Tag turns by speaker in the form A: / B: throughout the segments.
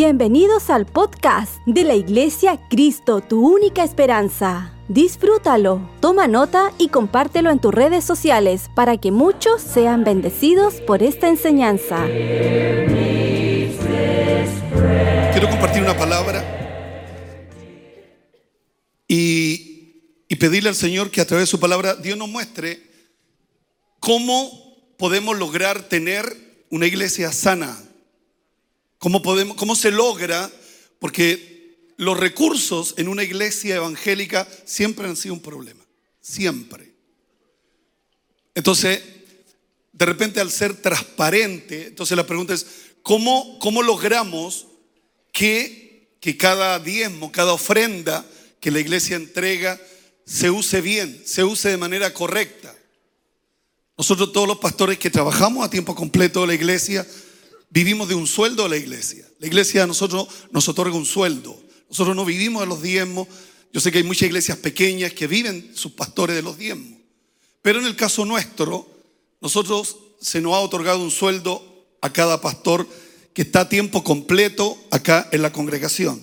A: Bienvenidos al podcast de la Iglesia Cristo, tu única esperanza. Disfrútalo, toma nota y compártelo en tus redes sociales para que muchos sean bendecidos por esta enseñanza.
B: Quiero compartir una palabra y, pedirle al Señor que a través de su palabra Dios nos muestre cómo podemos lograr tener una iglesia sana. ¿Cómo, podemos, ¿Cómo se logra? Porque los recursos en una iglesia evangélica siempre han sido un problema. Siempre. Entonces, de repente al ser transparente, entonces la pregunta es, ¿cómo, cómo logramos que, que cada diezmo, cada ofrenda que la iglesia entrega se use bien, se use de manera correcta? Nosotros todos los pastores que trabajamos a tiempo completo en la iglesia, vivimos de un sueldo de la iglesia. La iglesia a nosotros nos otorga un sueldo. Nosotros no vivimos de los diezmos. Yo sé que hay muchas iglesias pequeñas que viven sus pastores de los diezmos. Pero en el caso nuestro, nosotros se nos ha otorgado un sueldo a cada pastor que está a tiempo completo acá en la congregación.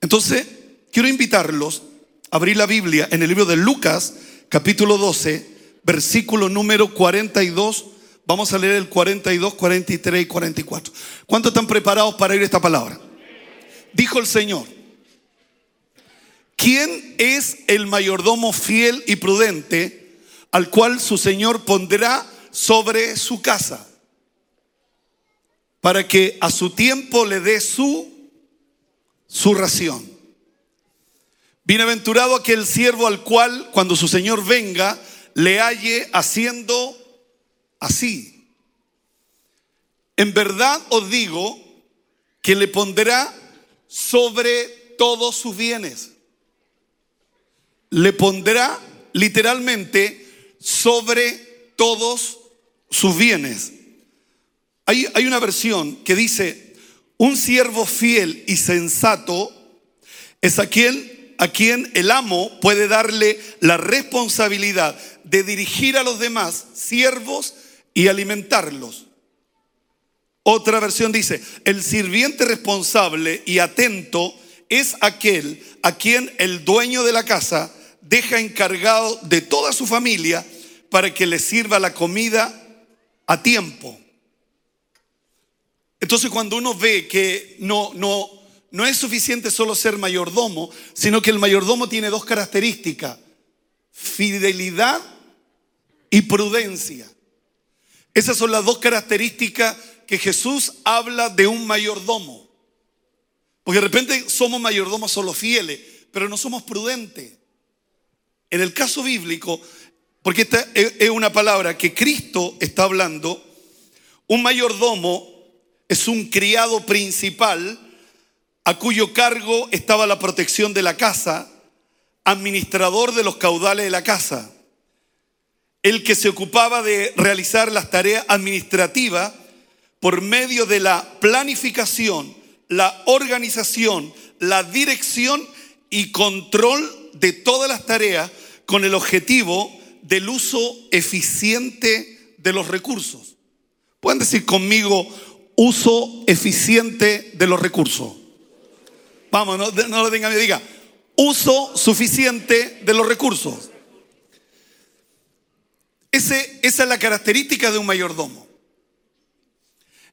B: Entonces, quiero invitarlos a abrir la Biblia en el libro de Lucas, capítulo 12, versículo número 42. Vamos a leer el 42, 43 y 44. ¿Cuántos están preparados para ir esta palabra? Dijo el Señor. ¿Quién es el mayordomo fiel y prudente al cual su Señor pondrá sobre su casa para que a su tiempo le dé su, su ración? Bienaventurado aquel siervo al cual cuando su Señor venga le halle haciendo así. En verdad os digo que le pondrá sobre todos sus bienes le pondrá literalmente sobre todos sus bienes. Hay, hay, una versión que dice, un siervo fiel y sensato es aquel a quien el amo puede darle la responsabilidad de dirigir a los demás siervos y alimentarlos. Otra versión dice, el sirviente responsable y atento es aquel a quien el dueño de la casa deja encargado de toda su familia para que le sirva la comida a tiempo. Entonces cuando uno ve que no, no, no es suficiente solo ser mayordomo, sino que el mayordomo tiene dos características, fidelidad y prudencia. Esas son las dos características que Jesús habla de un mayordomo. Porque de repente somos mayordomos solo fieles, pero no somos prudentes. En el caso bíblico, porque esta es una palabra que Cristo está hablando, un mayordomo es un criado principal a cuyo cargo estaba la protección de la casa, administrador de los caudales de la casa, el que se ocupaba de realizar las tareas administrativas por medio de la planificación, la organización, la dirección y control de todas las tareas con el objetivo del uso eficiente de los recursos. Pueden decir conmigo, uso eficiente de los recursos. Vamos, no, no lo tenga me diga, uso suficiente de los recursos. Esa es la característica de un mayordomo.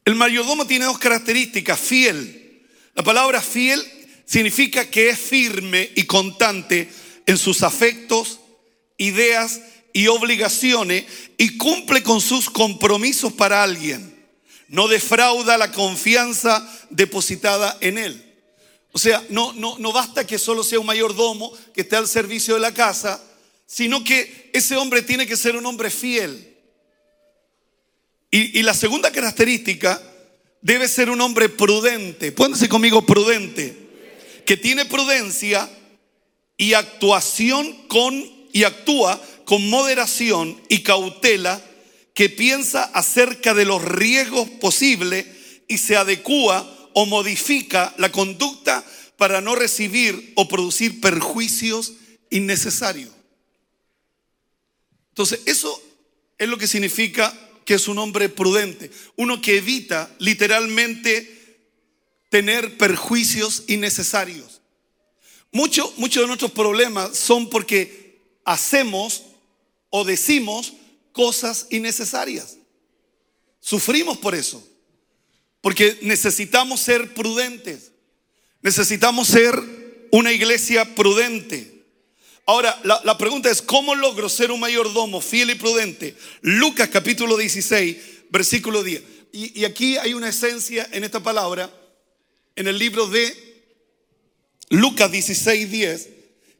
B: El mayordomo tiene dos características, fiel. La palabra fiel significa que es firme y constante en sus afectos, ideas y obligaciones y cumple con sus compromisos para alguien. No defrauda la confianza depositada en él. O sea, no, no, no basta que solo sea un mayordomo que esté al servicio de la casa, sino que ese hombre tiene que ser un hombre fiel. Y, la segunda característica debe ser un hombre prudente. Pónganse conmigo prudente. Que tiene prudencia y actuación con y actúa con moderación y cautela que piensa acerca de los riesgos posibles y se adecúa o modifica la conducta para no recibir o producir perjuicios innecesarios. Entonces, eso es lo que significa que es un hombre prudente, uno que evita literalmente tener perjuicios innecesarios. Muchos muchos de nuestros problemas son porque hacemos o decimos cosas innecesarias. Sufrimos por eso, porque necesitamos ser prudentes, necesitamos ser una iglesia prudente. Ahora, la, pregunta es, ¿cómo logro ser un mayordomo fiel y prudente? Lucas capítulo 16, versículo 10. Y, y aquí hay una esencia en esta palabra, en el libro de Lucas 16, 10,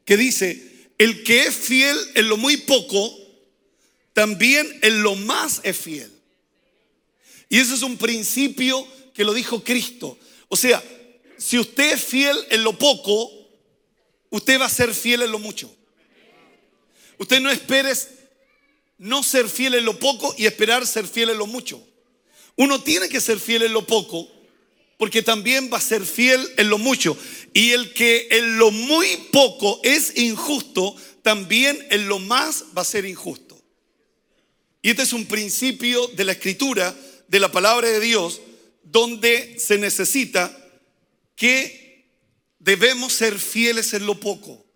B: que dice, el que es fiel en lo muy poco, también en lo más es fiel. Y eso es un principio que lo dijo Cristo. O sea, si usted es fiel en lo poco, usted va a ser fiel en lo mucho. Usted no espere no ser fiel en lo poco y esperar ser fiel en lo mucho. Uno tiene que ser fiel en lo poco porque también va a ser fiel en lo mucho. Y el que en lo muy poco es injusto, también en lo más va a ser injusto. Y este es un principio de la escritura, de la palabra de Dios, donde se necesita que debemos ser fieles en lo poco.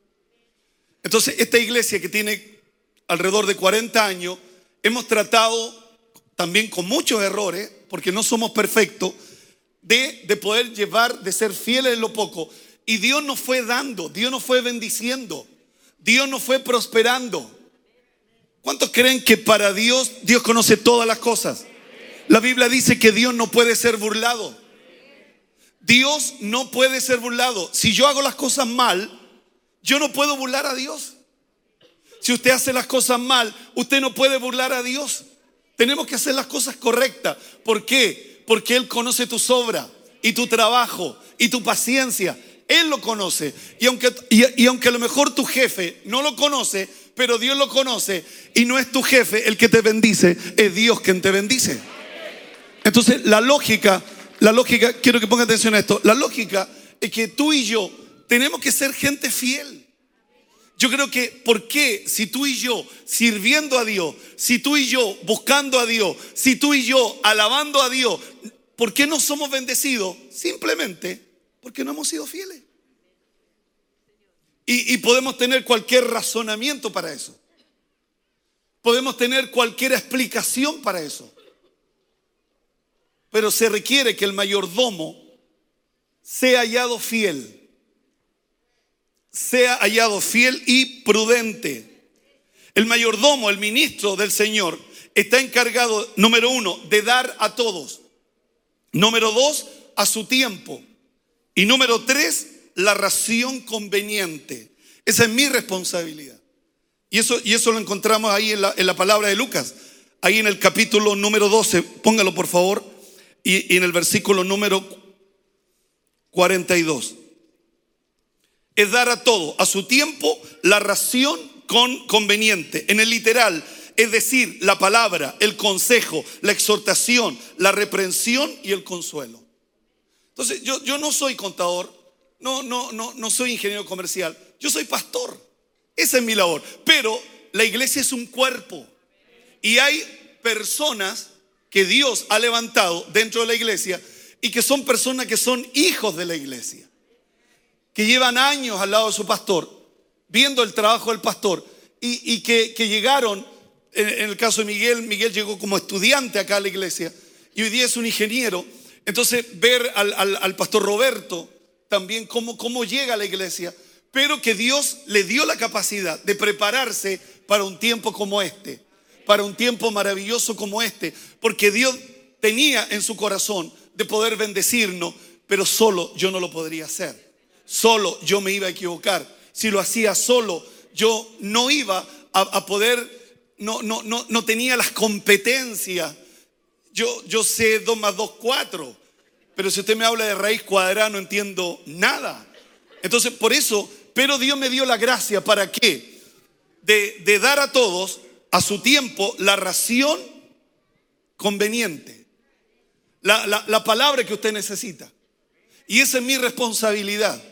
B: Entonces, esta iglesia que tiene alrededor de 40 años, hemos tratado también con muchos errores, porque no somos perfectos, de, de poder llevar, de ser fieles en lo poco. Y Dios nos fue dando, Dios nos fue bendiciendo, Dios nos fue prosperando. ¿Cuántos creen que para Dios Dios conoce todas las cosas? La Biblia dice que Dios no puede ser burlado. Dios no puede ser burlado. Si yo hago las cosas mal, yo no puedo burlar a Dios. Si usted hace las cosas mal, usted no puede burlar a Dios. Tenemos que hacer las cosas correctas. ¿Por qué? Porque Él conoce tu sobra y tu trabajo y tu paciencia. Él lo conoce. Y aunque, y aunque a lo mejor tu jefe no lo conoce, pero Dios lo conoce y no es tu jefe el que te bendice, es Dios quien te bendice. Entonces, la lógica, la lógica, quiero que ponga atención a esto, la lógica es que tú y yo tenemos que ser gente fiel. Yo creo que, ¿por qué si tú y yo sirviendo a Dios, si tú y yo buscando a Dios, si tú y yo alabando a Dios, ¿por qué no somos bendecidos? Simplemente porque no hemos sido fieles. Y, podemos tener cualquier razonamiento para eso. Podemos tener cualquier explicación para eso. Pero se requiere que el mayordomo sea hallado fiel. Sea hallado fiel y prudente. El mayordomo, el ministro del Señor, está encargado, número uno, de dar a todos. Número dos, a su tiempo. Y número tres, la ración conveniente. Esa es mi responsabilidad. Y eso, y eso lo encontramos ahí en la, en la, palabra de Lucas, ahí en el capítulo número 12, póngalo por favor, y, y en el versículo número 42. Es dar a todo, a su tiempo, la ración con conveniente. En el literal, es decir, la palabra, el consejo, la exhortación, la reprensión y el consuelo. Entonces, yo, yo no soy contador, no, no, no, no soy ingeniero comercial, yo soy pastor. Esa es mi labor. Pero la iglesia es un cuerpo. Y hay personas que Dios ha levantado dentro de la iglesia y que son personas que son hijos de la iglesia. Que llevan años al lado de su pastor, viendo el trabajo del pastor. Y, que, llegaron, en, el caso de Miguel, Miguel llegó como estudiante acá a la iglesia. Y hoy día es un ingeniero. Entonces, ver al, al pastor Roberto, también cómo, cómo llega a la iglesia, pero que Dios le dio la capacidad de prepararse para un tiempo como este, para un tiempo maravilloso como este, porque Dios tenía en su corazón de poder bendecirnos, pero solo yo no lo podría hacer. Solo yo me iba a equivocar. Si lo hacía solo, yo no iba a, poder, no, no, no, no tenía las competencias. Yo, yo sé 2 más 2, 4 pero si usted me habla de raíz cuadrada no entiendo nada. Entonces, por eso, pero Dios me dio la gracia para qué? De, dar a todos a su tiempo la ración conveniente. La, palabra que usted necesita. Y esa es mi responsabilidad.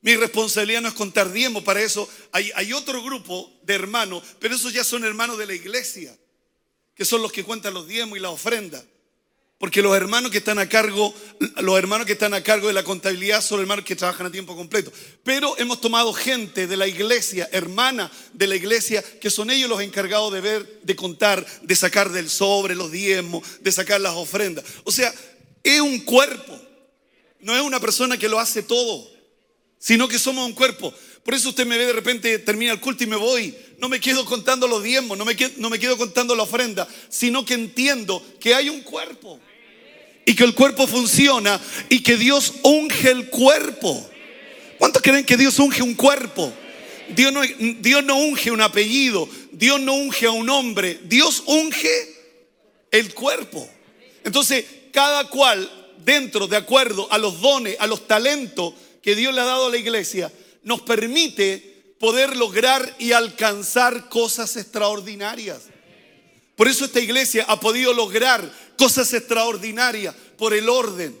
B: Mi responsabilidad no es contar diezmo, para eso hay, hay, otro grupo de hermanos, pero esos ya son hermanos de la iglesia, que son los que cuentan los diezmos y la ofrenda. Porque los hermanos que están a cargo, los hermanos que están a cargo de la contabilidad son hermanos que trabajan a tiempo completo. Pero hemos tomado gente de la iglesia, hermana de la iglesia, que son ellos los encargados de ver, de contar, de sacar del sobre los diezmos, de sacar las ofrendas. O sea, es un cuerpo. No es una persona que lo hace todo, sino que somos un cuerpo. Por eso usted me ve de repente, termina el culto y me voy. No me quedo contando los diezmos, no me quedo, no me quedo contando la ofrenda, sino que entiendo que hay un cuerpo y que el cuerpo funciona y que Dios unge el cuerpo. ¿Cuántos creen que Dios unge un cuerpo? Dios no, Dios no unge un apellido, Dios no unge a un hombre, Dios unge el cuerpo. Entonces, cada cual dentro, de acuerdo a los dones, a los talentos que Dios le ha dado a la iglesia, nos permite poder lograr y alcanzar cosas extraordinarias. Por eso esta iglesia ha podido lograr cosas extraordinarias por el orden,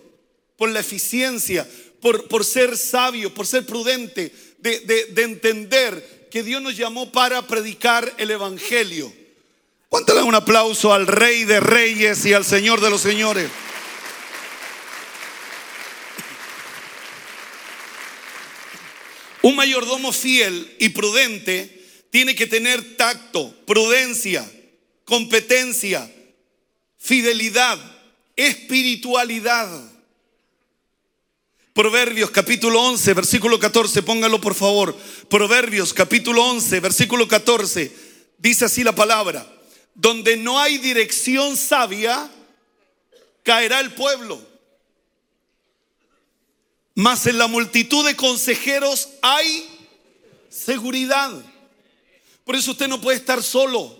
B: por la eficiencia, por, por ser sabio, por ser prudente, de, de, entender que Dios nos llamó para predicar el Evangelio. ¿Cuánto le un aplauso al Rey de Reyes y al Señor de los Señores? Un mayordomo fiel y prudente tiene que tener tacto, prudencia, competencia, fidelidad, espiritualidad. Proverbios capítulo 11, versículo 14, póngalo por favor. Proverbios capítulo 11, versículo 14, dice así la palabra. Donde no hay dirección sabia, caerá el pueblo. Mas en la multitud de consejeros hay seguridad. Por eso usted no puede estar solo.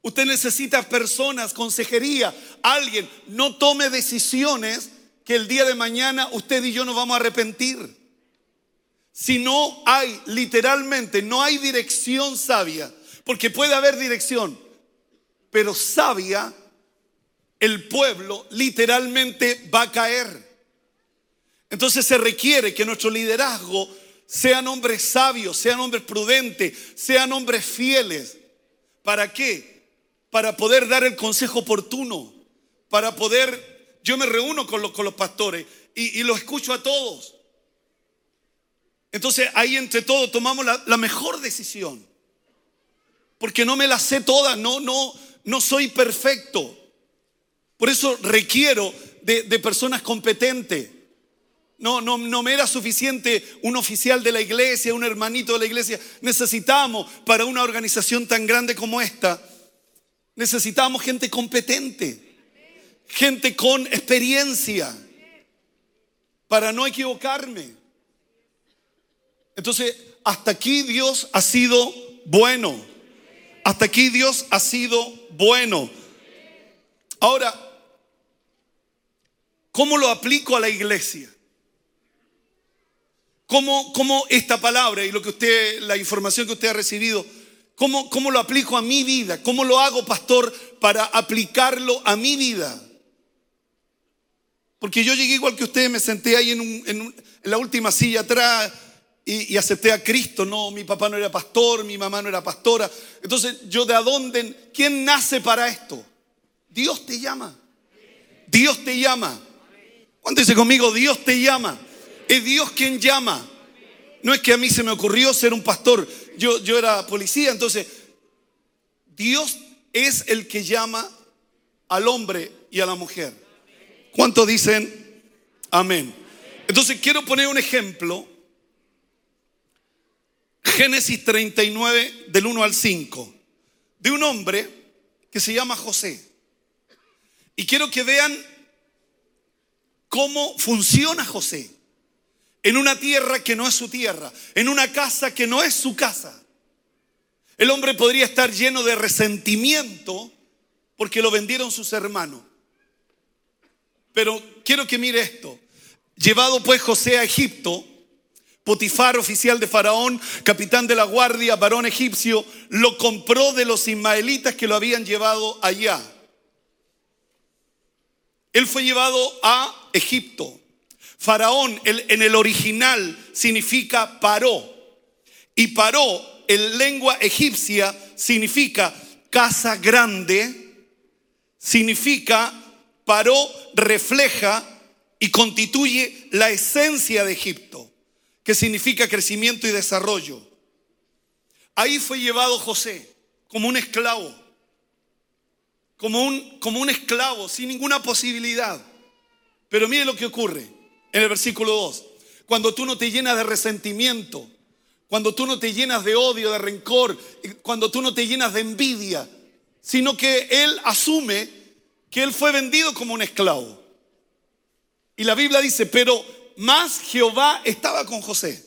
B: Usted necesita personas, consejería, alguien. No tome decisiones que el día de mañana usted y yo nos vamos a arrepentir. Si no hay, literalmente, no hay dirección sabia, porque puede haber dirección, pero sabia, el pueblo literalmente va a caer. Entonces se requiere que nuestro liderazgo sean hombres sabios, sean hombres prudentes, sean hombres fieles. ¿Para qué? para poder dar el consejo oportuno, para poder, yo me reúno con los, con los pastores y, y los escucho a todos. Entonces ahí entre todos tomamos la, mejor decisión, porque no me la sé toda, no, no, no soy perfecto. Por eso requiero de, de personas competentes. No, no, no me era suficiente un oficial de la iglesia, un hermanito de la iglesia. Necesitamos para una organización tan grande como esta Necesitamos gente competente, gente con experiencia, para no equivocarme. Entonces, hasta aquí Dios ha sido bueno. Hasta aquí Dios ha sido bueno. Ahora, ¿cómo lo aplico a la iglesia? ¿Cómo, cómo esta palabra y lo que usted, la información que usted ha recibido, ¿Cómo, lo aplico a mi vida? ¿Cómo lo hago, pastor, para aplicarlo a mi vida? Porque yo llegué igual que usted, me senté ahí en, la última silla atrás y, y, acepté a Cristo. No, mi papá no era pastor, mi mamá no era pastora. Entonces, ¿yo de dónde? ¿Quién nace para esto? Dios te llama. Dios te llama. ¿Cuánto dice conmigo? Dios te llama. Es Dios quien llama. No es que a mí se me ocurrió ser un pastor yo, yo era policía, entonces Dios es el que llama al hombre y a la mujer. ¿Cuánto dicen amén? Entonces quiero poner un ejemplo. Génesis 39 del 1 al 5, de un hombre que se llama José. Y quiero que vean cómo funciona José en una tierra que no es su tierra, en una casa que no es su casa. El hombre podría estar lleno de resentimiento porque lo vendieron sus hermanos. Pero quiero que mire esto. Llevado pues José a Egipto, Potifar, oficial de Faraón, capitán de la guardia, varón egipcio, lo compró de los ismaelitas que lo habían llevado allá. Él fue llevado a Egipto. Faraón en el original significa paró. Y paró en lengua egipcia significa casa grande, significa paró, refleja y constituye la esencia de Egipto, que significa crecimiento y desarrollo. Ahí fue llevado José como un esclavo, como un, como un esclavo sin ninguna posibilidad. Pero mire lo que ocurre en el versículo 2. Cuando tú no te llenas de resentimiento, cuando tú no te llenas de odio, de rencor, cuando tú no te llenas de envidia, sino que él asume que él fue vendido como un esclavo. Y la Biblia dice, pero más Jehová estaba con José,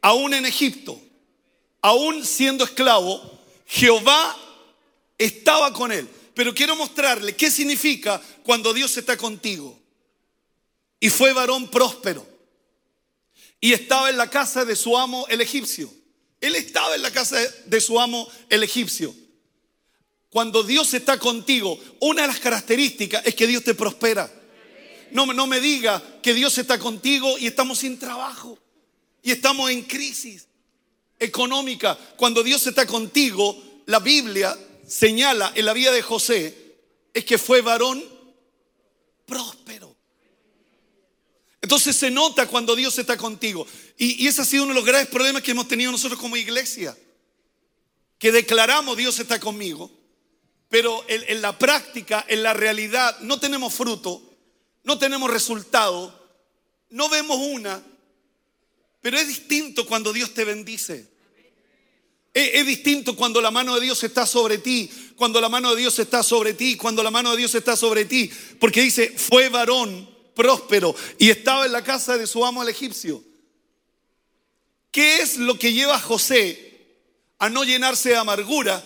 B: aún en Egipto, aún siendo esclavo, Jehová estaba con él. Pero quiero mostrarle qué significa cuando Dios está contigo. Y fue varón próspero. Y estaba en la casa de su amo el egipcio. Él estaba en la casa de su amo el egipcio. Cuando Dios está contigo, una de las características es que Dios te prospera. No, no me diga que Dios está contigo y estamos sin trabajo y estamos en crisis económica. Cuando Dios está contigo, la Biblia señala en la vida de José es que fue varón próspero. Entonces se nota cuando Dios está contigo. Y, y, ese ha sido uno de los graves problemas que hemos tenido nosotros como iglesia. Que declaramos Dios está conmigo, pero en, la práctica, en la realidad, no tenemos fruto, no tenemos resultado, no vemos una, pero es distinto cuando Dios te bendice. Es, es, distinto cuando la mano de Dios está sobre ti, cuando la mano de Dios está sobre ti, cuando la mano de Dios está sobre ti, porque dice, fue varón próspero y estaba en la casa de su amo el egipcio. ¿Qué es lo que lleva a José a no llenarse de amargura?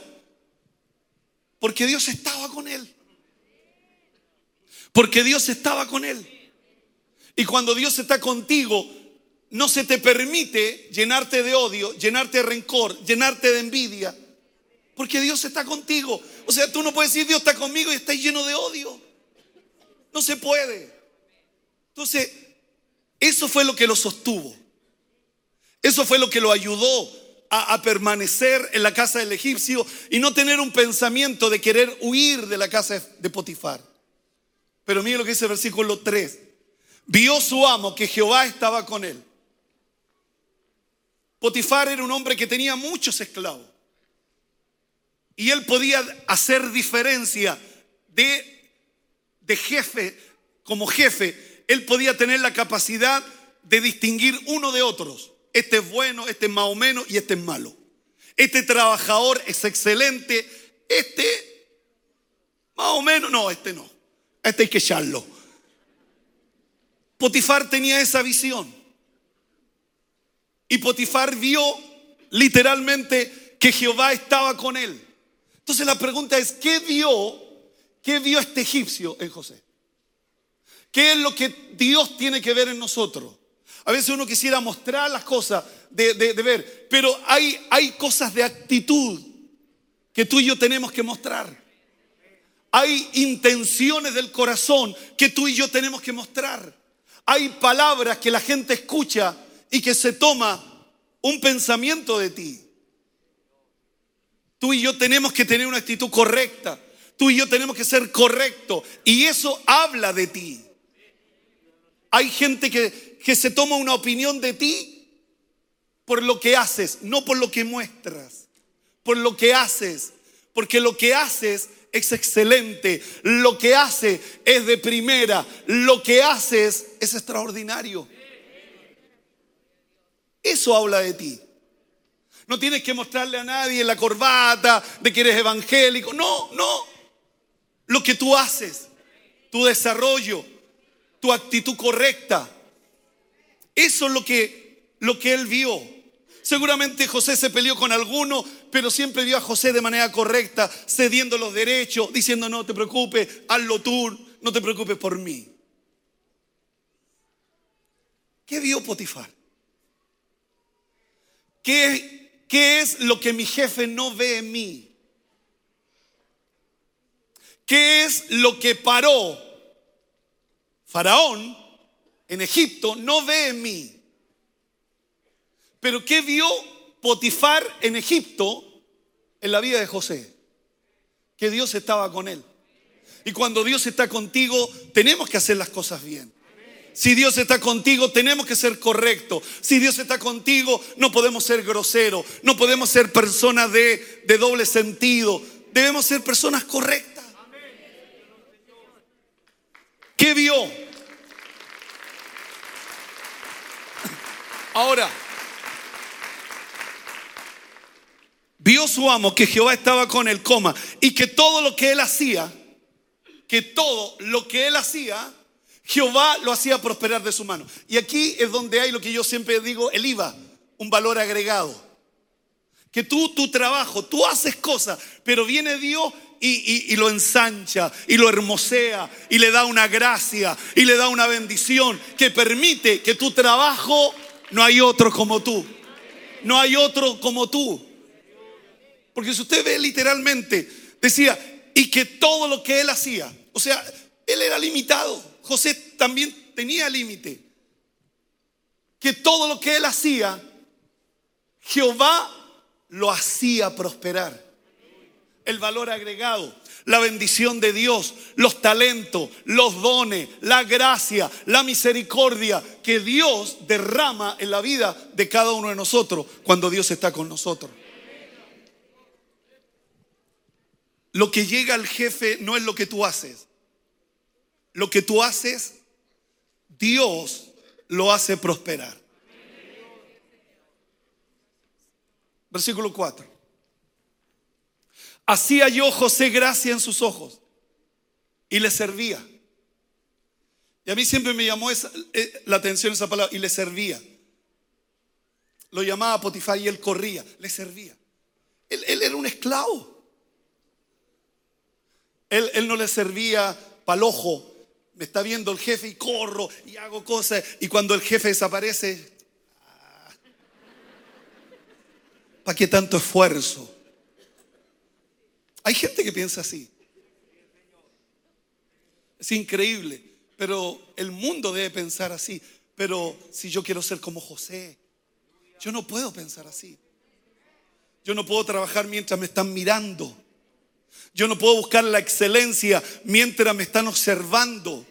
B: Porque Dios estaba con él. Porque Dios estaba con él. Y cuando Dios está contigo, no se te permite llenarte de odio, llenarte de rencor, llenarte de envidia. Porque Dios está contigo. O sea, tú no puedes decir Dios está conmigo y estás lleno de odio. No se puede. Entonces, eso fue lo que lo sostuvo. Eso fue lo que lo ayudó a, permanecer en la casa del egipcio y no tener un pensamiento de querer huir de la casa de Potifar. Pero mire lo que dice el versículo 3. Vio su amo que Jehová estaba con él. Potifar era un hombre que tenía muchos esclavos. Y él podía hacer diferencia de, de jefe, como jefe, él podía tener la capacidad de distinguir uno de otros. Este es bueno, este es más o menos y este es malo. Este trabajador es excelente, este más o menos, no, este no. Este hay que echarlo. Potifar tenía esa visión. Y Potifar vio literalmente que Jehová estaba con él. Entonces la pregunta es, ¿qué vio? ¿Qué vio este egipcio en José? ¿Qué es lo que Dios tiene que ver en nosotros? A veces uno quisiera mostrar las cosas de, ver, pero hay, hay cosas de actitud que tú y yo tenemos que mostrar. Hay intenciones del corazón que tú y yo tenemos que mostrar. Hay palabras que la gente escucha y que se toma un pensamiento de ti. Tú y yo tenemos que tener una actitud correcta. Tú y yo tenemos que ser correctos. Y eso habla de ti. Hay gente que, que se toma una opinión de ti por lo que haces, no por lo que muestras, por lo que haces, porque lo que haces es excelente, lo que haces es de primera, lo que haces es extraordinario. Eso habla de ti. No tienes que mostrarle a nadie la corbata de que eres evangélico. No, no. Lo que tú haces, tu desarrollo, tu actitud correcta, eso es lo que, lo que él vio. Seguramente José se peleó con alguno, pero siempre vio a José de manera correcta, cediendo los derechos, diciendo no te preocupes, hazlo tú, no te preocupes por mí. ¿Qué vio Potifar? ¿Qué, ¿Qué es lo que mi jefe no ve en mí? ¿Qué es lo que paró Faraón en Egipto no ve en mí. Pero ¿qué vio Potifar en Egipto en la vida de José? Que Dios estaba con él. Y cuando Dios está contigo, tenemos que hacer las cosas bien. Si Dios está contigo, tenemos que ser correctos. Si Dios está contigo, no podemos ser groseros, no podemos ser personas de, de doble sentido. Debemos ser personas correctas. ¿Qué vio? Ahora, vio su amo que Jehová estaba con él, coma, y que todo lo que él hacía, que todo lo que él hacía, Jehová lo hacía prosperar de su mano. Y aquí es donde hay lo que yo siempre digo, el IVA, un valor agregado. Que tú, tu trabajo, tú haces cosas, pero viene Dios y, lo ensancha y lo hermosea y le da una gracia y le da una bendición que permite que tu trabajo no hay otro como tú. No hay otro como tú. Porque si usted ve literalmente, decía, y que todo lo que él hacía, o sea, él era limitado. José también tenía límite. Que todo lo que él hacía, Jehová lo hacía prosperar. El valor agregado, la bendición de Dios, los talentos, los dones, la gracia, la misericordia que Dios derrama en la vida de cada uno de nosotros cuando Dios está con nosotros. Lo que llega al jefe no es lo que tú haces, lo que tú haces, Dios lo hace prosperar. Versículo 4. Hacía yo José gracia en sus ojos y le servía. Y a mí siempre me llamó eh, la atención esa palabra, y le servía. Lo llamaba Potifar y él corría, le servía. Él, era un esclavo. Él, no le servía ojo me está viendo el jefe y corro y hago cosas. Y cuando el jefe desaparece, ah, ¿para qué tanto esfuerzo? Hay gente que piensa así. Es increíble, pero el mundo debe pensar así. Pero si yo quiero ser como José, yo no puedo pensar así. Yo no puedo trabajar mientras me están mirando. Yo no puedo buscar la excelencia mientras me están observando.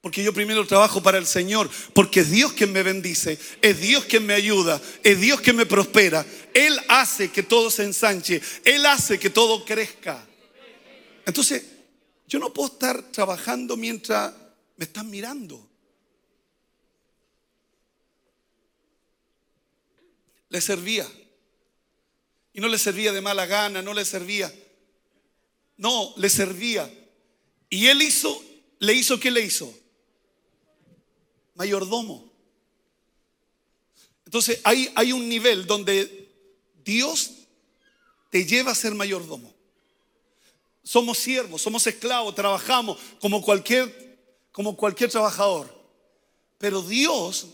B: Porque yo primero trabajo para el Señor, porque es Dios quien me bendice, es Dios quien me ayuda, es Dios quien me prospera. Él hace que todo se ensanche, Él hace que todo crezca. Entonces, yo no puedo estar trabajando mientras me están mirando. Le servía. Y no le servía de mala gana, no le servía. No, le servía. Y él hizo, le hizo, ¿qué le hizo? Mayordomo. Entonces hay, hay un nivel donde Dios te lleva a ser mayordomo. Somos siervos, somos esclavos, trabajamos como cualquier, como cualquier trabajador. Pero Dios,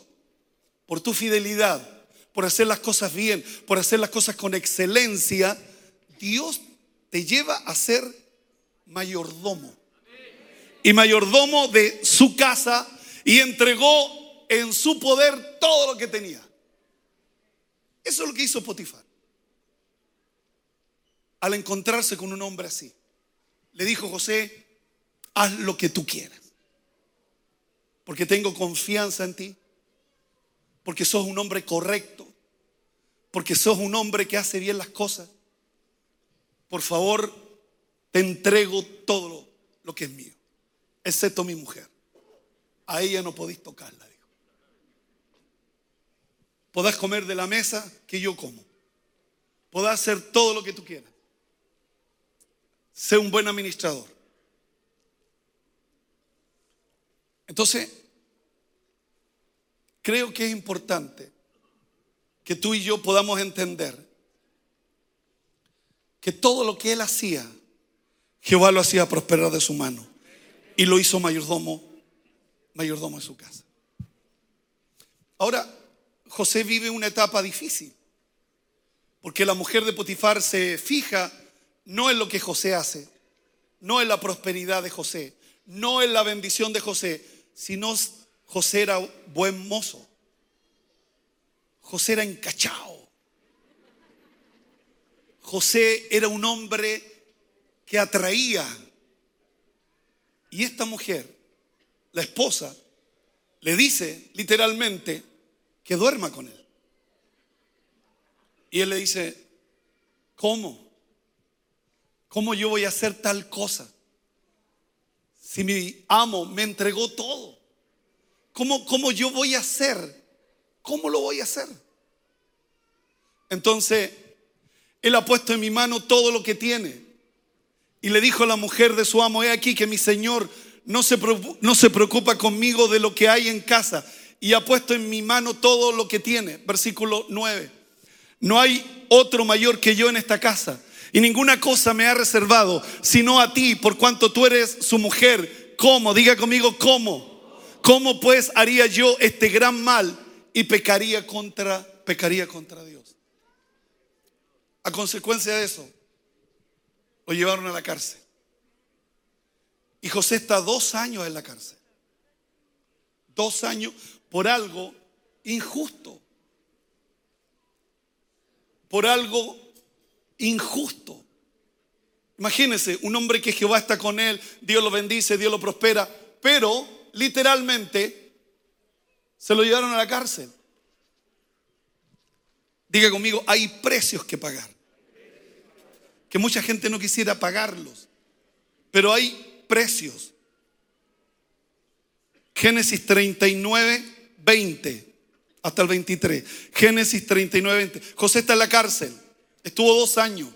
B: por tu fidelidad, por hacer las cosas bien, por hacer las cosas con excelencia, Dios te lleva a ser mayordomo. Y mayordomo de su casa y entregó en su poder todo lo que tenía. Eso es lo que hizo Potifar. Al encontrarse con un hombre así, le dijo José, haz lo que tú quieras, porque tengo confianza en ti, porque sos un hombre correcto, porque sos un hombre que hace bien las cosas, por favor, te entrego todo lo, que es mío, excepto mi mujer. A ella no podéis tocarla, dijo. Podás comer de la mesa que yo como. Podás hacer todo lo que tú quieras. Sé un buen administrador. Entonces, creo que es importante que tú y yo podamos entender que todo lo que él hacía, Jehová lo hacía prosperar de su mano y lo hizo mayordomo, mayordomo en su casa. Ahora, José vive una etapa difícil, porque la mujer de Potifar se fija no en lo que José hace, no en la prosperidad de José, no en la bendición de José, sino José era buen mozo. José era encachado. José era un hombre que atraía Y esta mujer, la esposa, le dice literalmente que duerma con él. Y él le dice, ¿cómo? ¿Cómo yo voy a hacer tal cosa? Si mi amo me entregó todo. ¿Cómo, cómo yo voy a hacer? ¿Cómo lo voy a hacer? Entonces, él ha puesto en mi mano todo lo que tiene. Y le dijo a la mujer de su amo, he aquí que mi señor no se, preocupa conmigo de lo que hay en casa y ha puesto en mi mano todo lo que tiene. Versículo 9. No hay otro mayor que yo en esta casa y ninguna cosa me ha reservado sino a ti por cuanto tú eres su mujer. ¿Cómo? Diga conmigo, ¿cómo? ¿Cómo pues haría yo este gran mal y pecaría contra, pecaría contra Dios? A consecuencia de eso, lo llevaron a la cárcel. Y José está dos años en la cárcel. Dos años por algo injusto. Por algo injusto. Imagínense, un hombre que Jehová está con él, Dios lo bendice, Dios lo prospera, pero literalmente se lo llevaron a la cárcel. Diga conmigo, hay precios que pagar. Que mucha gente no quisiera pagarlos, pero hay precios. Génesis 39, 20 hasta el 23. Génesis 39, 20. José está en la cárcel. Estuvo dos años.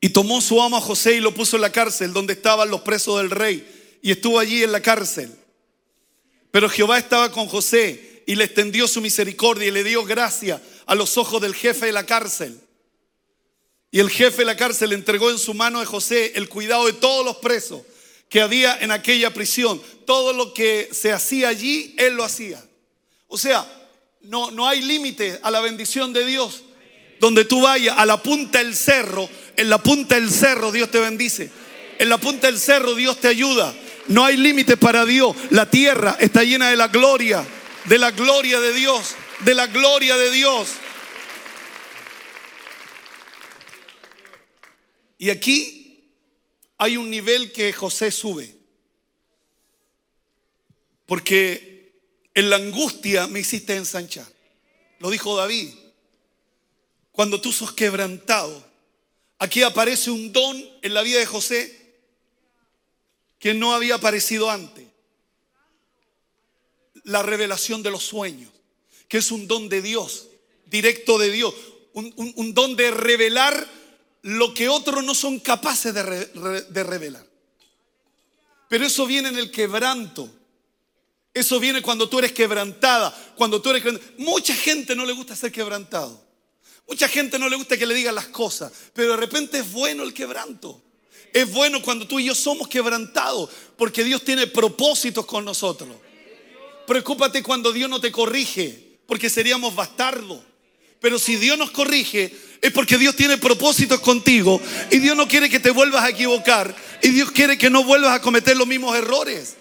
B: Y tomó su amo a José y lo puso en la cárcel donde estaban los presos del rey. Y estuvo allí en la cárcel. Pero Jehová estaba con José y le extendió su misericordia y le dio gracia a los ojos del jefe de la cárcel. Y el jefe de la cárcel entregó en su mano de José el cuidado de todos los presos que había en aquella prisión. Todo lo que se hacía allí, él lo hacía. O sea, no, no hay límite a la bendición de Dios. Donde tú vayas a la punta del cerro, en la punta del cerro Dios te bendice. En la punta del cerro Dios te ayuda. No hay límite para Dios. La tierra está llena de la gloria, de la gloria de Dios, de la gloria de Dios. Y aquí hay un nivel que José sube. Porque en la angustia me hiciste ensanchar. Lo dijo David. Cuando tú sos quebrantado, aquí aparece un don en la vida de José que no había aparecido antes. La revelación de los sueños, que es un don de Dios, directo de Dios. Un, un don de revelar lo que otros no son capaces de, revelar. Pero eso viene en el quebranto. Eso viene cuando tú eres quebrantada, cuando tú eres mucha gente no le gusta ser quebrantado. Mucha gente no le gusta que le digan las cosas, pero de repente es bueno el quebranto. Es bueno cuando tú y yo somos quebrantados, porque Dios tiene propósitos con nosotros. Preocúpate cuando Dios no te corrige, porque seríamos bastardos. Pero si Dios nos corrige, es porque Dios tiene propósitos contigo y Dios no quiere que te vuelvas a equivocar y Dios quiere que no vuelvas a cometer los mismos errores.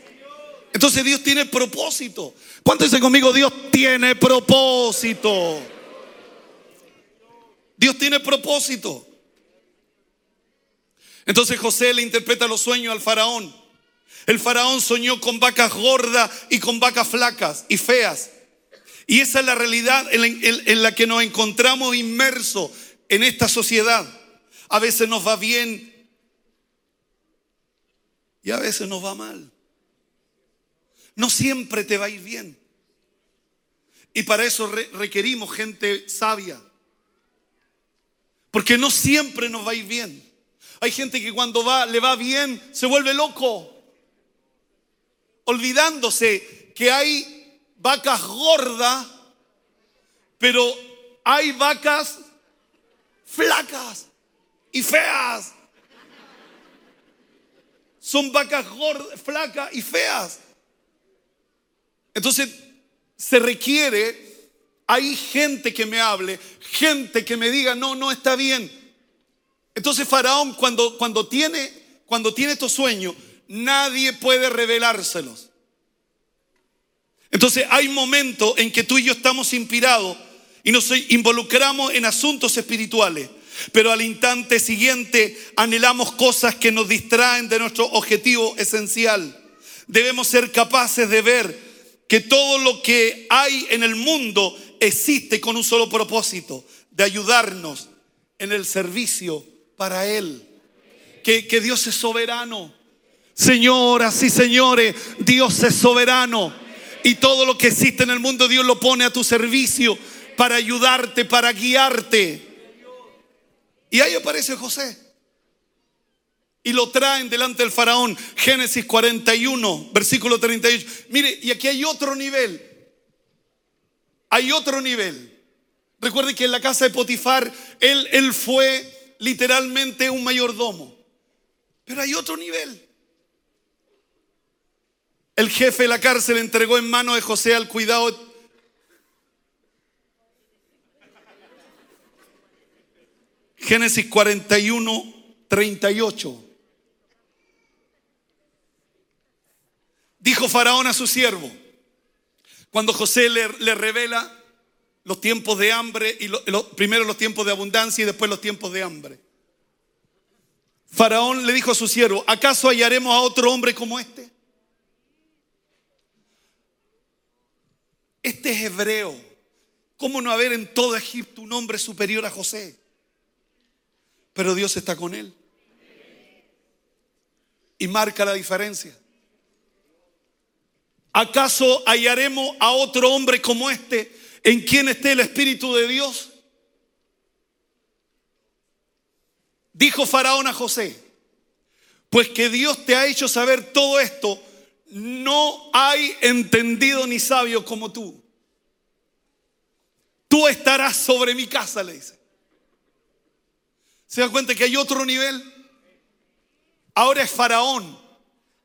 B: Entonces Dios tiene propósito. ¿Cuánto dice conmigo? Dios tiene propósito. Dios tiene propósito. Entonces José le interpreta los sueños al faraón. El faraón soñó con vacas gordas y con vacas flacas y feas. Y esa es la realidad en la, que nos encontramos inmersos en esta sociedad. A veces nos va bien y a veces nos va mal. No siempre te va a ir bien. Y para eso requerimos gente sabia. Porque no siempre nos va a ir bien. Hay gente que cuando va, le va bien se vuelve loco. Olvidándose que hay vacas gordas, pero hay vacas flacas y feas. Son vacas flacas y feas. Entonces, se requiere, hay gente que me hable, gente que me diga, no, no está bien. Entonces Faraón cuando, cuando, tiene, cuando tiene estos sueños, nadie puede revelárselos. Entonces hay momentos en que tú y yo estamos inspirados y nos involucramos en asuntos espirituales. pero al instante siguiente anhelamos cosas que nos distraen de nuestro objetivo esencial. Debemos ser capaces de ver que todo lo que hay en el mundo existe con un solo propósito, de ayudarnos en el servicio para Él. Que, que Dios es soberano. Señoras y señores, Dios es soberano. Y todo lo que existe en el mundo, Dios lo pone a tu servicio para ayudarte, para guiarte. Y ahí aparece José. Y lo traen delante del faraón. Génesis 41, versículo 38. Mire, y aquí hay otro nivel. Hay otro nivel. Recuerde que en la casa de Potifar, él, él fue literalmente un mayordomo. Pero hay otro nivel. El jefe de la cárcel entregó en manos de José al cuidado Génesis 41, 38. Dijo Faraón a su siervo, cuando José le, revela los tiempos de hambre, y primero los tiempos de abundancia y después los tiempos de hambre. Faraón le dijo a su siervo, ¿acaso hallaremos a otro hombre como este? Este es hebreo. ¿Cómo no haber en todo Egipto un hombre superior a José? Pero Dios está con él. Y marca la diferencia. ¿Acaso hallaremos a otro hombre como este en quien esté el Espíritu de Dios? Dijo Faraón a José, pues que Dios te ha hecho saber todo esto, no hay entendido ni sabio como tú. Tú estarás sobre mi casa, le dice. ¿Se da cuenta que hay otro nivel? Ahora es Faraón,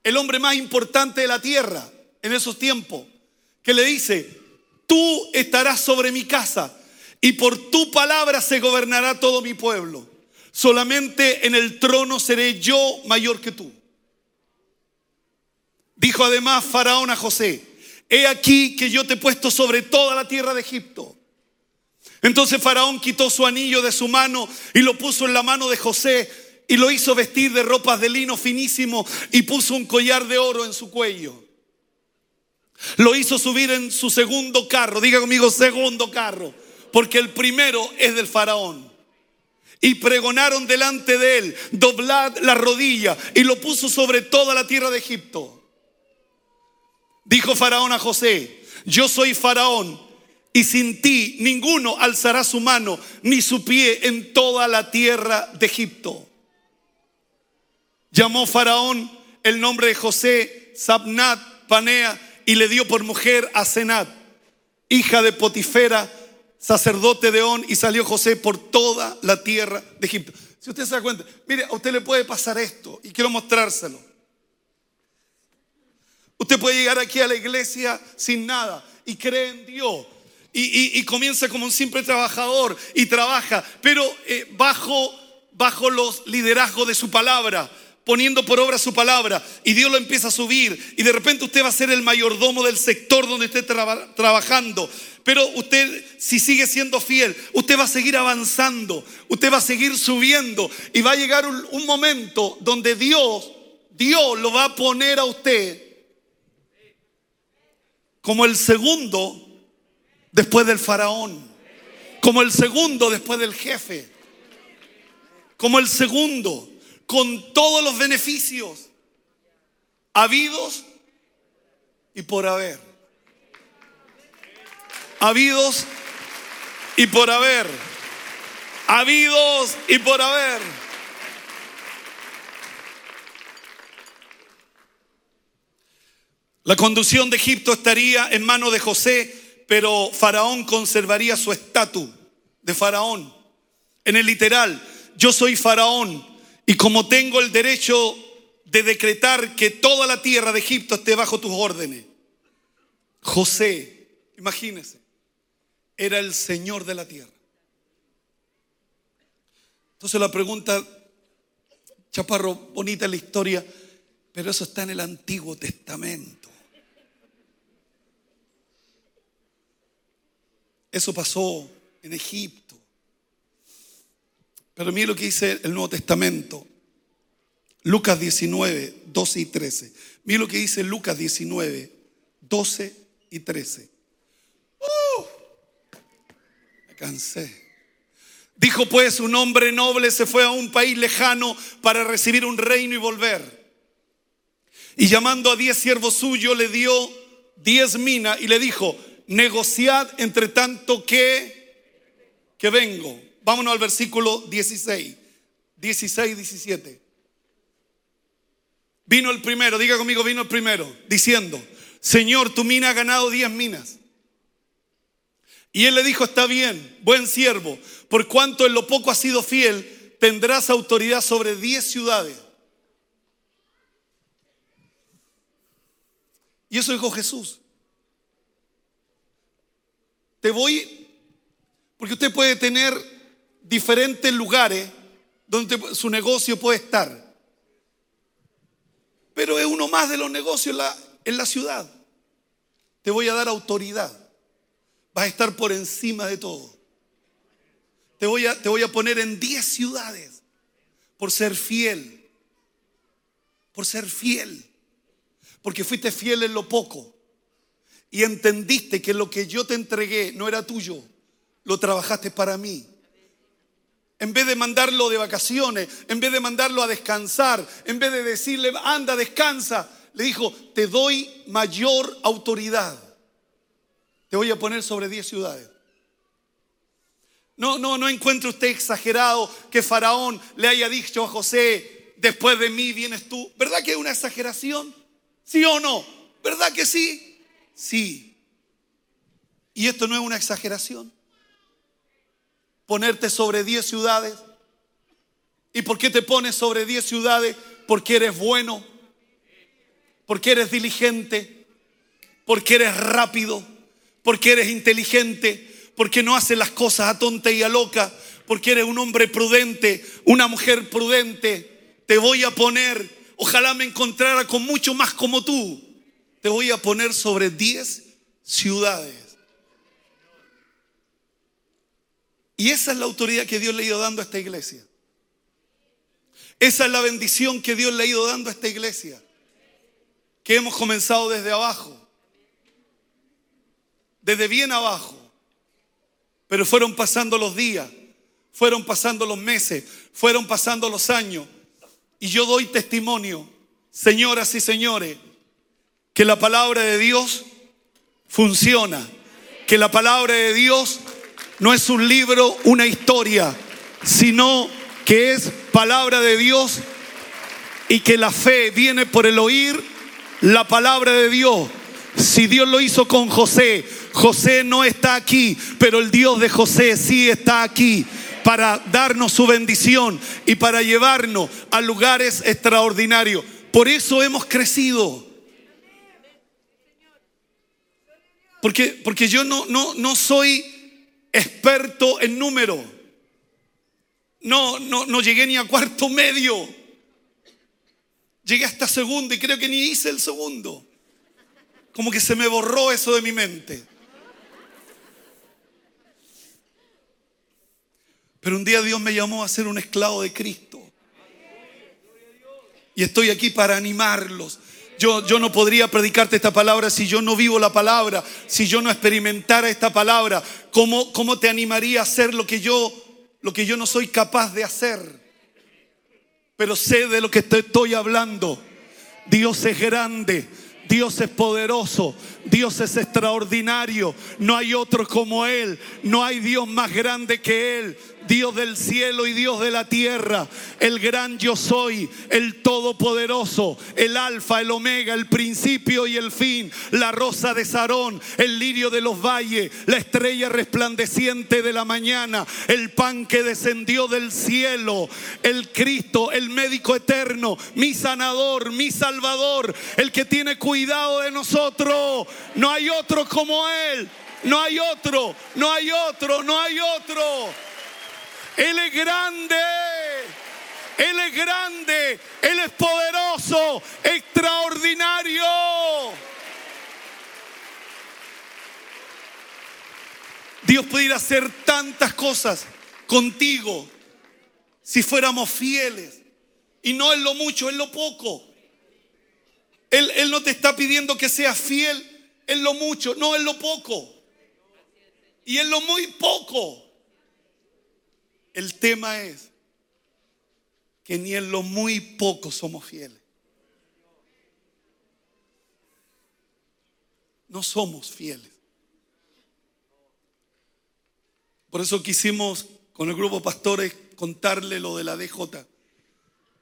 B: el hombre más importante de la tierra en esos tiempos, que le dice, tú estarás sobre mi casa y por tu palabra se gobernará todo mi pueblo. Solamente en el trono seré yo mayor que tú. Dijo además Faraón a José, he aquí que yo te he puesto sobre toda la tierra de Egipto. Entonces Faraón quitó su anillo de su mano y lo puso en la mano de José y lo hizo vestir de ropas de lino finísimo y puso un collar de oro en su cuello. Lo hizo subir en su segundo carro. Diga conmigo, segundo carro. Porque el primero es del faraón. Y pregonaron delante de él, doblad la rodilla. Y lo puso sobre toda la tierra de Egipto. Dijo faraón a José, yo soy faraón. Y sin ti ninguno alzará su mano ni su pie en toda la tierra de Egipto. Llamó faraón el nombre de José, Sabnat, Panea y le dio por mujer a Senat, hija de Potifera, sacerdote de On, y salió José por toda la tierra de Egipto. Si usted se da cuenta, mire, a usted le puede pasar esto y quiero mostrárselo. Usted puede llegar aquí a la iglesia sin nada y cree en Dios. Y, comienza como un simple trabajador y trabaja, pero eh, bajo, bajo los liderazgos de su palabra poniendo por obra su palabra y Dios lo empieza a subir y de repente usted va a ser el mayordomo del sector donde esté trabajando. Pero usted, si sigue siendo fiel, usted va a seguir avanzando, usted va a seguir subiendo y va a llegar un, un momento donde Dios, Dios lo va a poner a usted como el segundo después del faraón, como el segundo después del jefe, como el segundo con todos los beneficios habidos y por haber. Habidos y por haber. Habidos y por haber. La conducción de Egipto estaría en manos de José, pero Faraón conservaría su estatus de Faraón. En el literal, yo soy Faraón, y como tengo el derecho de decretar que toda la tierra de Egipto esté bajo tus órdenes, José, imagínese, era el Señor de la tierra. Entonces la pregunta, Chaparro, bonita la historia, pero eso está en el Antiguo Testamento. Eso pasó en Egipto. Pero mire lo que dice el Nuevo Testamento. Lucas 19, 12 y 13. Mire lo que dice Lucas 19, 12 y 13. ¡Uh! Me cansé. Dijo pues, un hombre noble se fue a un país lejano para recibir un reino y volver. Y llamando a diez siervos suyos, le dio diez minas y le dijo, negociad entre tanto que, que vengo. Vámonos al versículo 16, 16, 17. Vino el primero, diga conmigo, vino el primero, diciendo, Señor, tu mina ha ganado diez minas. Y él le dijo, está bien, buen siervo, por cuanto en lo poco has sido fiel, tendrás autoridad sobre diez ciudades. Y eso dijo Jesús. Te voy, porque usted puede tener diferentes lugares donde su negocio puede estar. Pero es uno más de los negocios en la, ciudad. Te voy a dar autoridad. Vas a estar por encima de todo. Te voy a, te voy a poner en 10 ciudades por ser fiel. Por ser fiel. Porque fuiste fiel en lo poco. Y entendiste que lo que yo te entregué no era tuyo. Lo trabajaste para mí. En vez de mandarlo de vacaciones, en vez de mandarlo a descansar, en vez de decirle, anda, descansa, le dijo, te doy mayor autoridad. Te voy a poner sobre 10 ciudades. No, no, no encuentre usted exagerado que Faraón le haya dicho a José, después de mí vienes tú. ¿Verdad que es una exageración? ¿Sí o no? ¿Verdad que sí? Sí. Y esto no es una exageración. Ponerte sobre 10 ciudades. ¿Y por qué te pones sobre 10 ciudades? Porque eres bueno, porque eres diligente, porque eres rápido, porque eres inteligente, porque no haces las cosas a tonta y a loca, porque eres un hombre prudente, una mujer prudente. Te voy a poner Ojalá me encontrara con mucho más como tú. Te voy a poner sobre 10 ciudades. Y esa es la autoridad que Dios le ha ido dando a esta iglesia. Esa es la bendición que Dios le ha ido dando a esta iglesia. Que hemos comenzado desde abajo. Desde bien abajo. Pero fueron pasando los días. Fueron pasando los meses. Fueron pasando los años. Y yo doy testimonio, señoras y señores, que la palabra de Dios funciona, que la palabra de Dios no es un libro, una historia, sino que es palabra de Dios y que la fe viene por el oír la palabra de Dios. Si Dios lo hizo con José, José no está aquí, pero el Dios de José sí está aquí para darnos su bendición y para llevarnos a lugares extraordinarios. Por eso hemos crecido. Porque, porque yo no, no, no soy experto en número. No, no, no llegué ni a cuarto medio. Llegué hasta segundo y creo que ni hice el segundo. Como que se me borró eso de mi mente. Pero un día Dios me llamó a ser un esclavo de Cristo. Y estoy aquí para animarlos. Yo, yo, no podría predicarte esta palabra si yo no vivo la palabra, si yo no experimentara esta palabra. ¿Cómo, cómo te animaría a hacer lo que, yo, lo que yo no soy capaz de hacer? Pero sé de lo que te estoy hablando. Dios es grande, Dios es poderoso, Dios es extraordinario, no hay otro como Él, no hay Dios más grande que Él. Dios del cielo y Dios de la tierra, el gran yo soy, el todopoderoso, el alfa, el omega, el principio y el fin, la rosa de Sarón, el lirio de los valles, la estrella resplandeciente de la mañana, el pan que descendió del cielo, el Cristo, el médico eterno, mi sanador, mi salvador, el que tiene cuidado de nosotros. No hay otro como Él. No hay otro, no hay otro, no hay otro. Él es grande. Él es grande. Él es poderoso, extraordinario. Dios puede ir a hacer tantas cosas contigo si fuéramos fieles. Y no en lo mucho, en lo poco. Él, él no te está pidiendo que seas fiel en lo mucho, no en lo poco. Y en lo muy poco. El tema es que ni en lo muy poco somos fieles. No somos fieles. Por eso quisimos con el grupo pastores contarle lo de la DJ,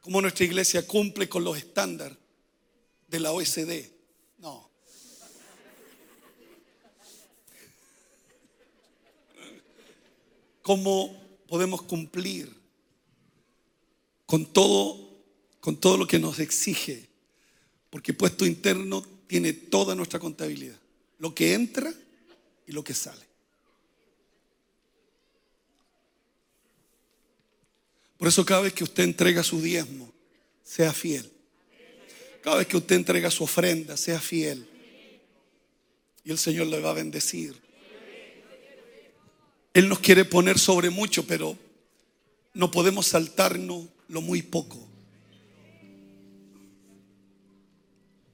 B: cómo nuestra iglesia cumple con los estándares de la OSD. No. ¿Cómo podemos cumplir con todo, con todo lo que nos exige? Porque puesto interno tiene toda nuestra contabilidad. Lo que entra y lo que sale. Por eso cada vez que usted entrega su diezmo, sea fiel. Cada vez que usted entrega su ofrenda, sea fiel. Y el Señor le va a bendecir. Él nos quiere poner sobre mucho, pero no podemos saltarnos lo muy poco.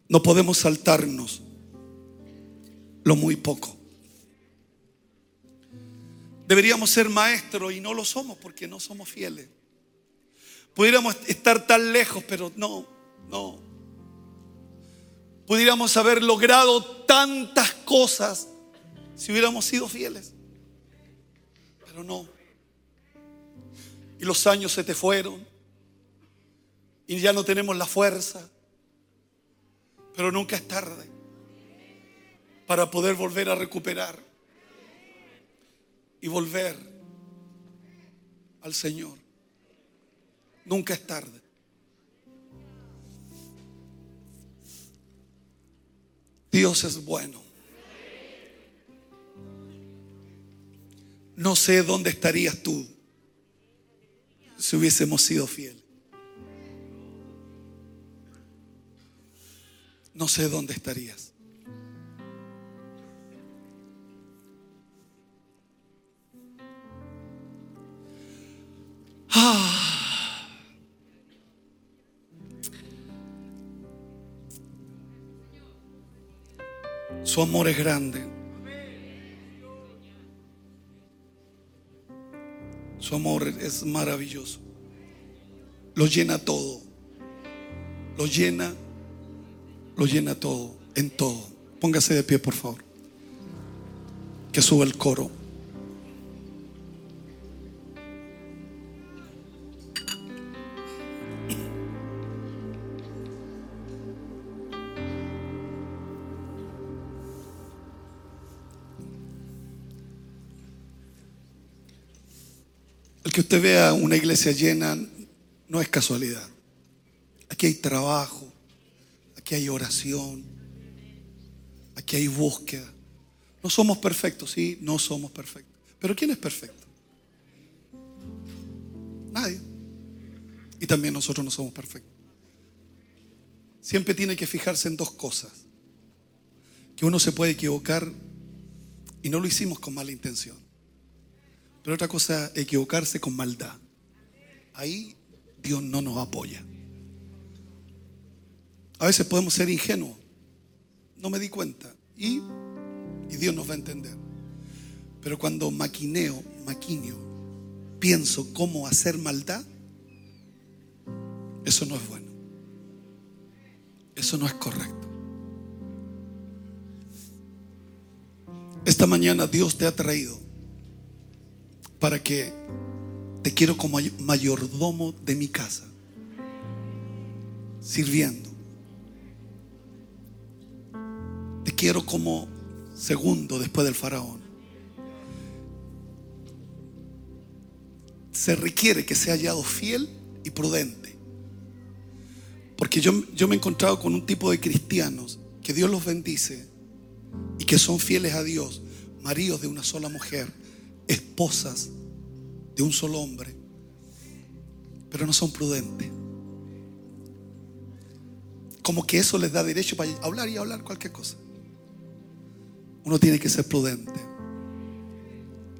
B: No podemos saltarnos lo muy poco. Deberíamos ser maestros y no lo somos porque no somos fieles. Pudiéramos estar tan lejos, pero no, no. Pudiéramos haber logrado tantas cosas si hubiéramos sido fieles. Pero no. Y los años se te fueron. Y ya no tenemos la fuerza. Pero nunca es tarde para poder volver a recuperar y volver al Señor. Nunca es tarde. Dios es bueno. No sé dónde estarías tú si hubiésemos sido fieles. No sé dónde estarías. Ah. Su amor es grande. Su amor es maravilloso. Lo llena todo. Lo llena, lo llena todo, en todo. Póngase de pie, por favor. Que suba el coro. Que usted vea una iglesia llena no es casualidad. Aquí hay trabajo, aquí hay oración, aquí hay búsqueda. No somos perfectos, sí, no somos perfectos. Pero ¿quién es perfecto? Nadie. Y también nosotros no somos perfectos. Siempre tiene que fijarse en dos cosas. Que uno se puede equivocar y no lo hicimos con mala intención. Pero otra cosa, equivocarse con maldad. Ahí Dios no nos apoya. A veces podemos ser ingenuos. No me di cuenta. Y, y Dios nos va a entender. Pero cuando maquineo, maquineo, pienso cómo hacer maldad, eso no es bueno. Eso no es correcto. Esta mañana Dios te ha traído para que te quiero como mayordomo de mi casa, sirviendo. Te quiero como segundo después del faraón. Se requiere que sea hallado fiel y prudente. Porque yo, yo me he encontrado con un tipo de cristianos que Dios los bendice y que son fieles a Dios, maridos de una sola mujer esposas de un solo hombre, pero no son prudentes. Como que eso les da derecho para hablar y hablar cualquier cosa. Uno tiene que ser prudente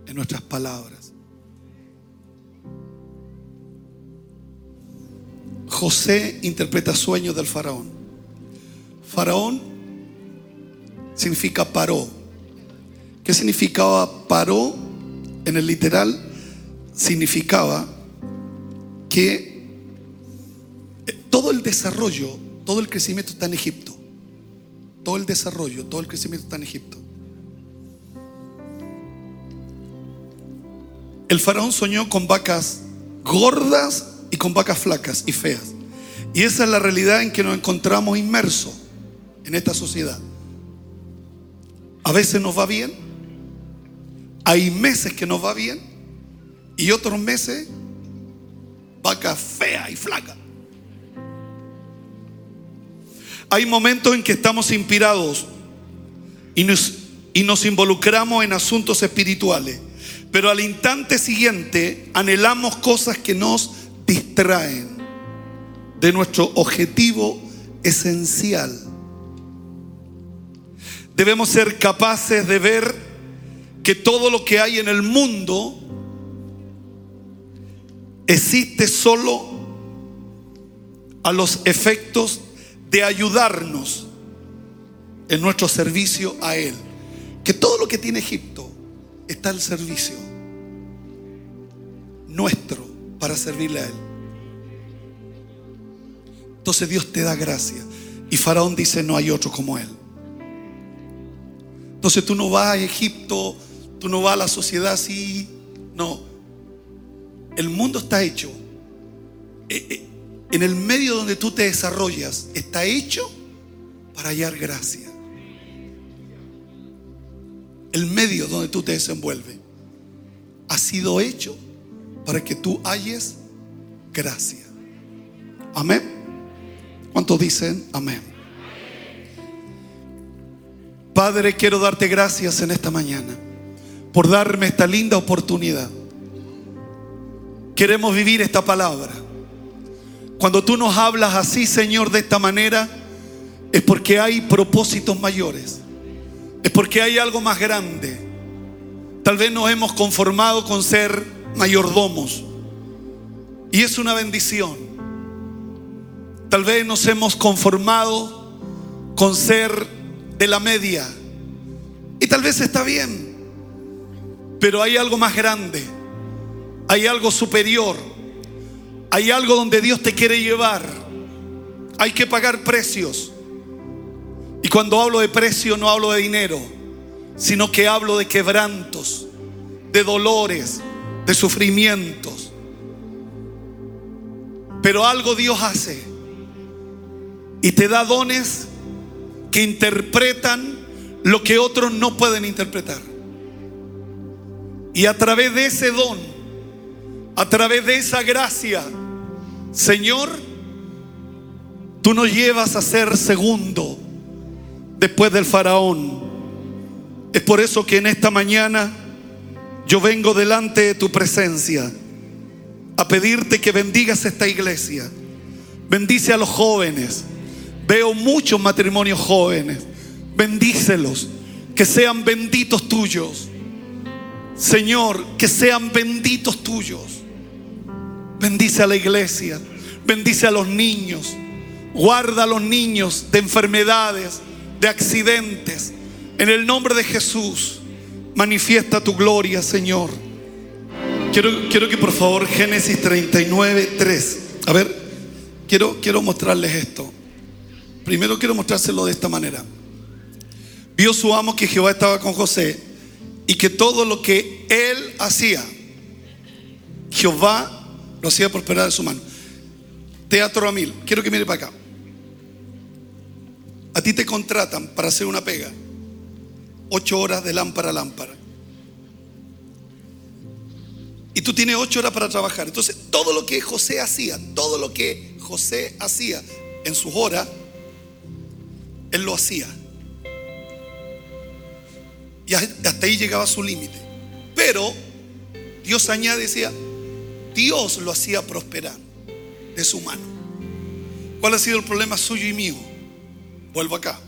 B: en nuestras palabras. José interpreta sueños del faraón. Faraón significa paró. ¿Qué significaba paró? En el literal significaba que todo el desarrollo, todo el crecimiento está en Egipto. Todo el desarrollo, todo el crecimiento está en Egipto. El faraón soñó con vacas gordas y con vacas flacas y feas. Y esa es la realidad en que nos encontramos inmersos en esta sociedad. A veces nos va bien, hay meses que nos va bien y otros meses vacas feas y flacas. Hay momentos en que estamos inspirados y nos, y nos involucramos en asuntos espirituales, pero al instante siguiente anhelamos cosas que nos distraen de nuestro objetivo esencial. Debemos ser capaces de ver que todo lo que hay en el mundo existe solo a los efectos de ayudarnos en nuestro servicio a Él. Que todo lo que tiene Egipto está al servicio nuestro para servirle a Él. Entonces Dios te da gracia. Y Faraón dice, no hay otro como Él. Entonces tú no vas a Egipto, tú no vas a la sociedad así. No. El mundo está hecho. Eh, eh, en el medio donde tú te desarrollas, está hecho para hallar gracia. El medio donde tú te desenvuelves ha sido hecho para que tú halles gracia. Amén. ¿Cuántos dicen amén? Padre, quiero darte gracias en esta mañana por darme esta linda oportunidad. Queremos vivir esta palabra. Cuando tú nos hablas así, Señor, de esta manera, es porque hay propósitos mayores. Es porque hay algo más grande. Tal vez nos hemos conformado con ser mayordomos. Y es una bendición. Tal vez nos hemos conformado con ser de la media. Y tal vez está bien. Pero hay algo más grande. Hay algo superior. Hay algo donde Dios te quiere llevar. Hay que pagar precios. Y cuando hablo de precio no hablo de dinero, sino que hablo de quebrantos, de dolores, de sufrimientos. Pero algo Dios hace y te da dones que interpretan lo que otros no pueden interpretar. Y a través de ese don, a través de esa gracia, Señor, tú nos llevas a ser segundo después del faraón. Es por eso que en esta mañana yo vengo delante de tu presencia a pedirte que bendigas esta iglesia. Bendice a los jóvenes. Veo muchos matrimonios jóvenes. Bendícelos. Que sean benditos tuyos. Señor, que sean benditos tuyos. Bendice a la iglesia. Bendice a los niños. Guarda a los niños de enfermedades, de accidentes. En el nombre de Jesús, manifiesta tu gloria, Señor. Quiero, quiero que por favor Génesis 39, 3. A ver, quiero, quiero mostrarles esto. Primero quiero mostrárselo de esta manera. Vio su amo que Jehová estaba con José y que todo lo que él hacía, Jehová lo hacía prosperar de su mano. Teatro a mil. Quiero que mire para acá. A ti te contratan para hacer una pega. Ocho horas de lámpara a lámpara. Y tú tienes ocho horas para trabajar. Entonces, todo lo que José hacía, todo lo que José hacía en sus horas, él lo hacía. Y hasta ahí llegaba su límite. Pero Dios añade, decía, Dios lo hacía prosperar de su mano. ¿Cuál ha sido el problema suyo y mío? Vuelvo acá.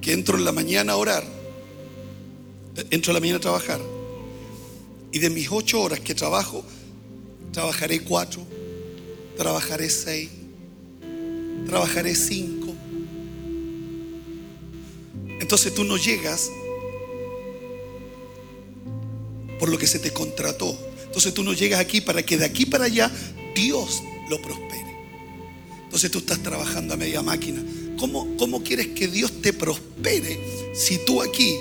B: Que entro en la mañana a orar, entro en la mañana a trabajar, y de mis ocho horas que trabajo, trabajaré cuatro, trabajaré seis, trabajaré cinco. Entonces tú no llegas por lo que se te contrató. Entonces tú no llegas aquí para que de aquí para allá Dios lo prospere. Entonces tú estás trabajando a media máquina. ¿Cómo, cómo quieres que Dios te prospere si tú aquí,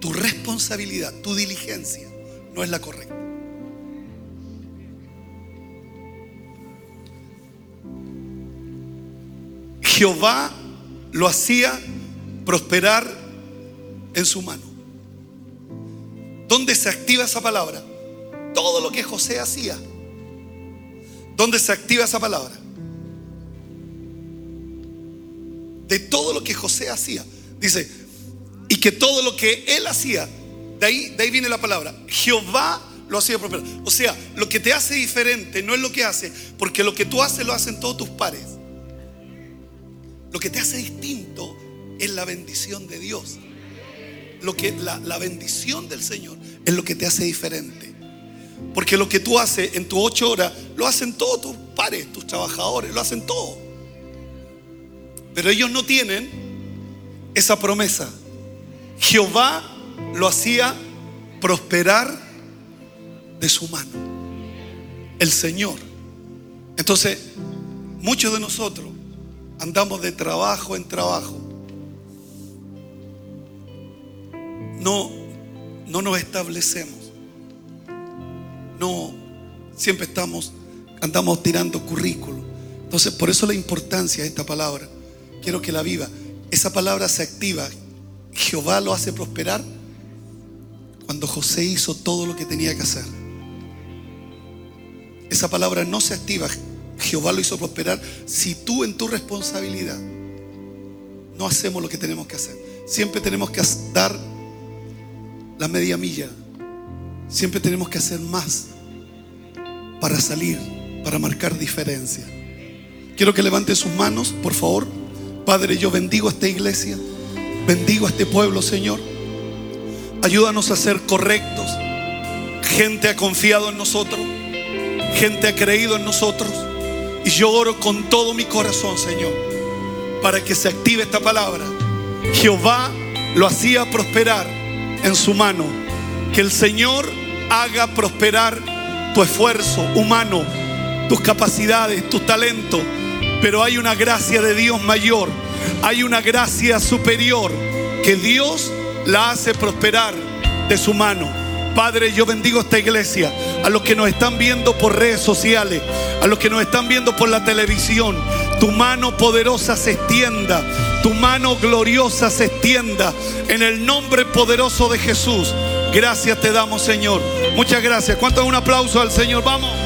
B: tu responsabilidad, tu diligencia no es la correcta? Jehová lo hacía prosperar en su mano. ¿Dónde se activa esa palabra? Todo lo que José hacía. ¿Dónde se activa esa palabra? De todo lo que José hacía. Dice, y que todo lo que él hacía, de ahí, de ahí viene la palabra, Jehová lo hacía prosperar. O sea, lo que te hace diferente no es lo que hace, porque lo que tú haces lo hacen todos tus pares. Lo que te hace distinto es la bendición de Dios. Lo que, la, la bendición del Señor es lo que te hace diferente. Porque lo que tú haces en tus ocho horas lo hacen todos tus pares, tus trabajadores, lo hacen todo. Pero ellos no tienen esa promesa. Jehová lo hacía prosperar de su mano. El Señor. Entonces, muchos de nosotros andamos de trabajo en trabajo. No, no nos establecemos. No, siempre estamos, andamos tirando currículo. Entonces, por eso la importancia de esta palabra. Quiero que la viva. Esa palabra se activa. Jehová lo hace prosperar cuando José hizo todo lo que tenía que hacer. Esa palabra no se activa. Jehová lo hizo prosperar si tú en tu responsabilidad no hacemos lo que tenemos que hacer. Siempre tenemos que dar la media milla. Siempre tenemos que hacer más para salir, para marcar diferencia. Quiero que levante sus manos, por favor. Padre, yo bendigo a esta iglesia, bendigo a este pueblo, Señor. Ayúdanos a ser correctos. Gente ha confiado en nosotros, gente ha creído en nosotros. Y yo oro con todo mi corazón, Señor, para que se active esta palabra. Jehová lo hacía prosperar en su mano. Que el Señor haga prosperar tu esfuerzo humano, tus capacidades, tus talentos. Pero hay una gracia de Dios mayor, hay una gracia superior que Dios la hace prosperar de su mano. Padre, yo bendigo esta iglesia, a los que nos están viendo por redes sociales, a los que nos están viendo por la televisión. Tu mano poderosa se extienda, tu mano gloriosa se extienda en el nombre poderoso de Jesús. Gracias te damos, Señor. Muchas gracias. ¿Cuánto un aplauso al Señor? Vamos.